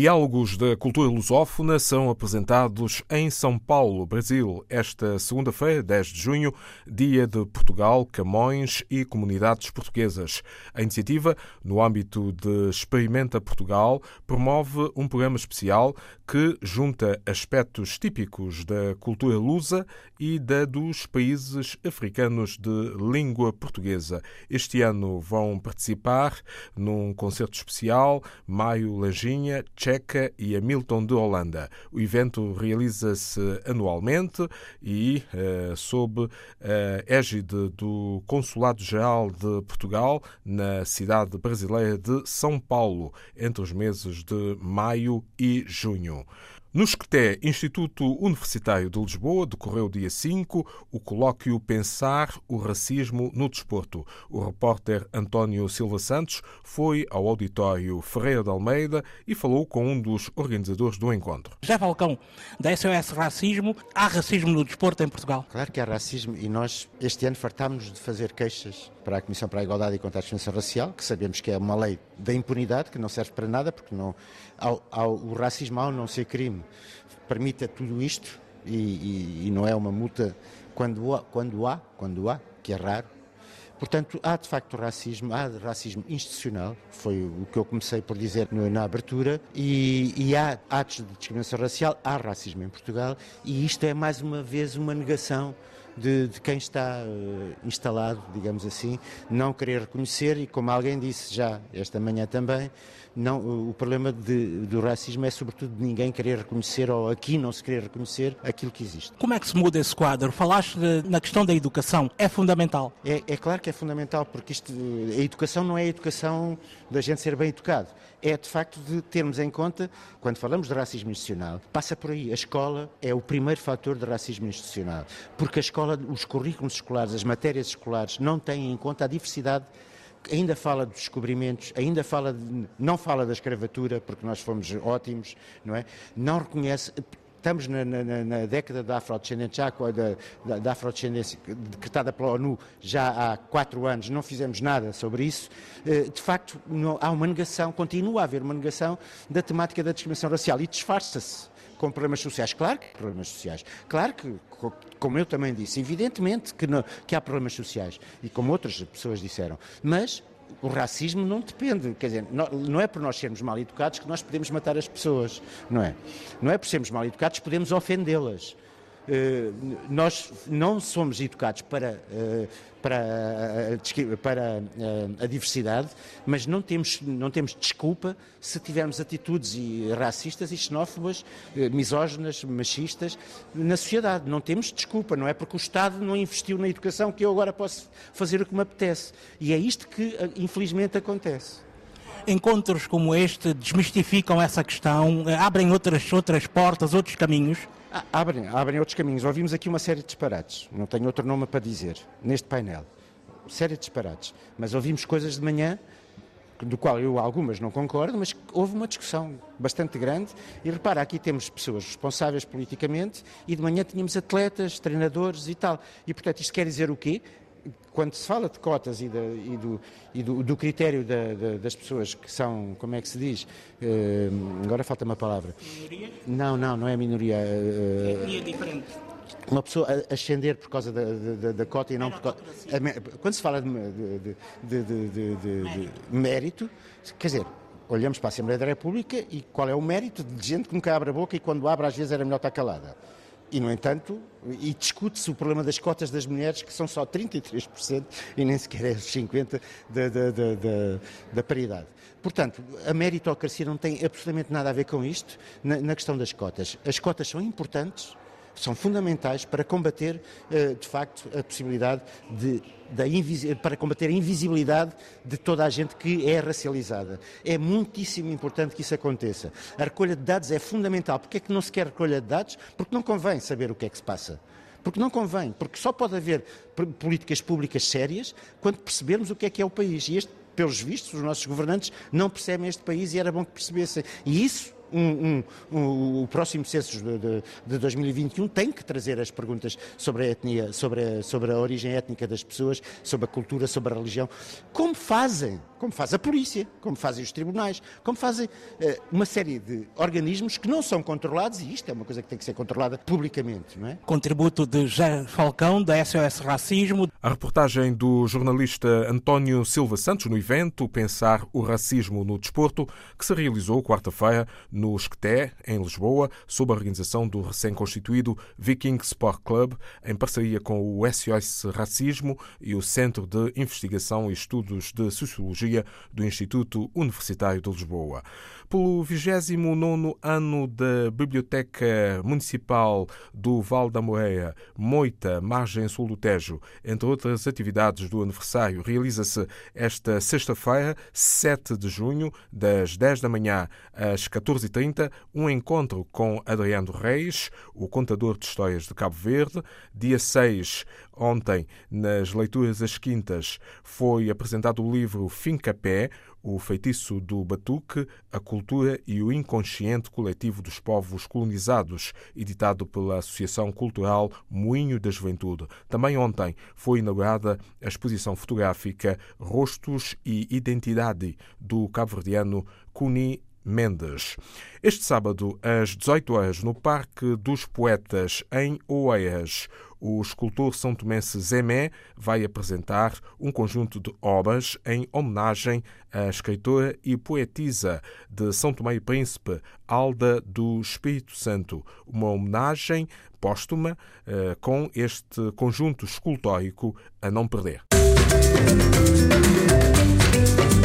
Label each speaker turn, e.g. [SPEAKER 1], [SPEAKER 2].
[SPEAKER 1] Diálogos da cultura lusófona são apresentados em São Paulo, Brasil, esta segunda-feira, 10 de junho, dia de Portugal, Camões e comunidades portuguesas. A iniciativa, no âmbito de Experimenta Portugal, promove um programa especial que junta aspectos típicos da cultura lusa e da dos países africanos de língua portuguesa. Este ano vão participar num concerto especial Maio Langinha, Checa e Hamilton de Holanda. O evento realiza-se anualmente e uh, sob a égide do Consulado-Geral de Portugal na cidade brasileira de São Paulo, entre os meses de maio e junho. No Esqueté, Instituto Universitário de Lisboa, decorreu dia 5 o colóquio Pensar o Racismo no Desporto. O repórter António Silva Santos foi ao auditório Ferreira de Almeida e falou com um dos organizadores do encontro.
[SPEAKER 2] José Falcão, da SOS Racismo, há racismo no desporto em Portugal?
[SPEAKER 3] Claro que há racismo e nós este ano fartámos de fazer queixas para a Comissão para a Igualdade e contra a Discriminação Racial, que sabemos que é uma lei da impunidade, que não serve para nada, porque não, ao, ao, o racismo ao não ser crime permite tudo isto e, e, e, não é uma multa quando há, quando há, quando há, que é raro. Portanto, há de facto racismo, há racismo institucional, foi o que eu comecei por dizer na abertura, e, e há atos de discriminação racial, há racismo em Portugal, e isto é mais uma vez uma negação de, de, quem está uh, instalado, digamos assim, não querer reconhecer e, como alguém disse já esta manhã também, não, o problema de, do racismo é sobretudo de ninguém querer reconhecer ou aqui não se querer reconhecer aquilo que existe.
[SPEAKER 2] Como é que se muda esse quadro? Falaste de, na questão da educação, é fundamental?
[SPEAKER 3] É, é claro que é fundamental, porque isto, a educação não é a educação da gente ser bem educado, é de facto de termos em conta, quando falamos de racismo institucional, passa por aí, a escola é o primeiro fator de racismo institucional, porque a escola, os currículos escolares, as matérias escolares não têm em conta a diversidade ainda fala dos descobrimentos, ainda fala de, não fala da escravatura, porque nós fomos ótimos, não é? Não reconhece. Estamos na, na, na década da afrodescendência, da, da, da afrodescendência decretada pela ONU já há quatro anos, não fizemos nada sobre isso. Eh, de facto, não, há uma negação, continua a haver uma negação da temática da discriminação racial e disfarça-se com problemas sociais. Claro que problemas sociais. Claro que, como eu também disse, evidentemente que, não, que há problemas sociais. E como outras pessoas disseram. Mas o racismo não depende, quer dizer, não, é por nós sermos mal educados que nós podemos matar as pessoas, não é? Não é por sermos mal educados que podemos ofendê-las. Uh, nós não somos educados para uh, para, para a diversidade, mas não temos, não temos desculpa se tivermos atitudes racistas e xenófobas, eh, misóginas, machistas na sociedade. Não temos desculpa, não é porque o Estado não investiu na educação que eu agora posso fazer o que me apetece. E é isto que, eh, infelizmente, acontece
[SPEAKER 2] encontros como este desmistificam essa questão, eh, abrem outras, outras portas, outros caminhos?
[SPEAKER 3] Ah, abrem, abrem outros caminhos. Ouvimos aqui uma série de disparates, não tenho outro nome para dizer, neste painel. Série de disparates. Mas ouvimos coisas de manhã, do qual eu algumas não concordo, mas houve uma discussão bastante grande. E repara, aqui temos pessoas responsáveis politicamente e de manhã tínhamos atletas, treinadores e tal. E portanto isto quer dizer o quê? Quando se fala de cotas e, de, e, do, e do, do, critério da, da, das pessoas que são, como é que se diz? Uh, agora falta uma palavra.
[SPEAKER 2] Minoria?
[SPEAKER 3] Não, não, não é minoria.
[SPEAKER 2] Uh, Etnia diferente.
[SPEAKER 3] Uma pessoa ascender por causa da, da, da cota e não por causa. Quando se fala de, de, de mérito, quer dizer, olhamos para a Assembleia da República e qual é o mérito de gente que nunca abre a boca e quando abre às vezes era melhor estar calada. E, no entanto, e discute-se o problema das cotas das mulheres, que são só 33% e nem sequer é os 50% da, da, da, da, paridade. Portanto, a meritocracia não tem absolutamente nada a ver com isto na, na questão das cotas. As cotas são importantes, são fundamentais para combater, eh, de facto, a possibilidade de, para combater a invisibilidade de toda a gente que é racializada. É muitíssimo importante que isso aconteça. A recolha de dados é fundamental. Porquê é que não se quer recolha de dados? Porque não convém saber o que é que se passa. Porque não convém, porque só pode haver políticas públicas sérias quando percebermos o que é que é o país. E este, pelos vistos, os nossos governantes não percebem este país e era bom que percebessem. E isso um, um, um, o próximo censo de, de, de, 2021 tem que trazer as perguntas sobre a etnia, sobre a, sobre a origem étnica das pessoas, sobre a cultura, sobre a religião, como fazem, como faz a polícia, como fazem os tribunais, como fazem uh, uma série de organismos que não são controlados, e isto é uma coisa que tem que ser controlada publicamente, não é?
[SPEAKER 2] Contributo de Jean Falcão, da SOS Racismo.
[SPEAKER 1] A reportagem do jornalista António Silva Santos no evento Pensar o Racismo no Desporto, que se realizou quarta-feira no Esqueté, em Lisboa, sob a organização do recém-constituído Viking Sport Club, em parceria com o SOS Racismo e o Centro de Investigação e Estudos de Sociologia do Instituto Universitário de Lisboa. Pelo 29 ano da Biblioteca Municipal do Val da Moreia, Moita, margem sul do Tejo, entre outras atividades do aniversário, realiza-se esta sexta-feira, 7 de junho, das 10 da manhã às 14h30, um encontro com Adriano Reis, o contador de histórias de Cabo Verde. Dia 6, ontem, nas leituras às quintas, foi apresentado o livro Fincapé, o feitiço do batuque, a cultura e o inconsciente coletivo dos povos colonizados, editado pela Associação Cultural Moinho da Juventude. Também ontem foi inaugurada a exposição fotográfica Rostos e Identidade do cabo-verdiano Cuni Mendes. Este sábado, às 18 horas, no Parque dos Poetas, em Oeiras, o escultor são tomense Zemé vai apresentar um conjunto de obras em homenagem à escritora e poetisa de São Tomé e Príncipe, Alda do Espírito Santo. Uma homenagem póstuma eh, com este conjunto escultórico a não perder. Música